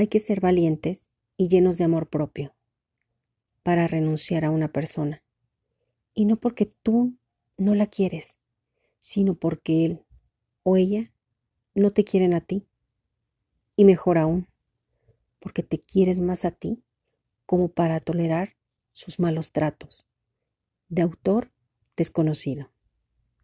Hay que ser valientes y llenos de amor propio para renunciar a una persona. Y no porque tú no la quieres, sino porque él o ella no te quieren a ti. Y mejor aún, porque te quieres más a ti como para tolerar sus malos tratos. De autor desconocido.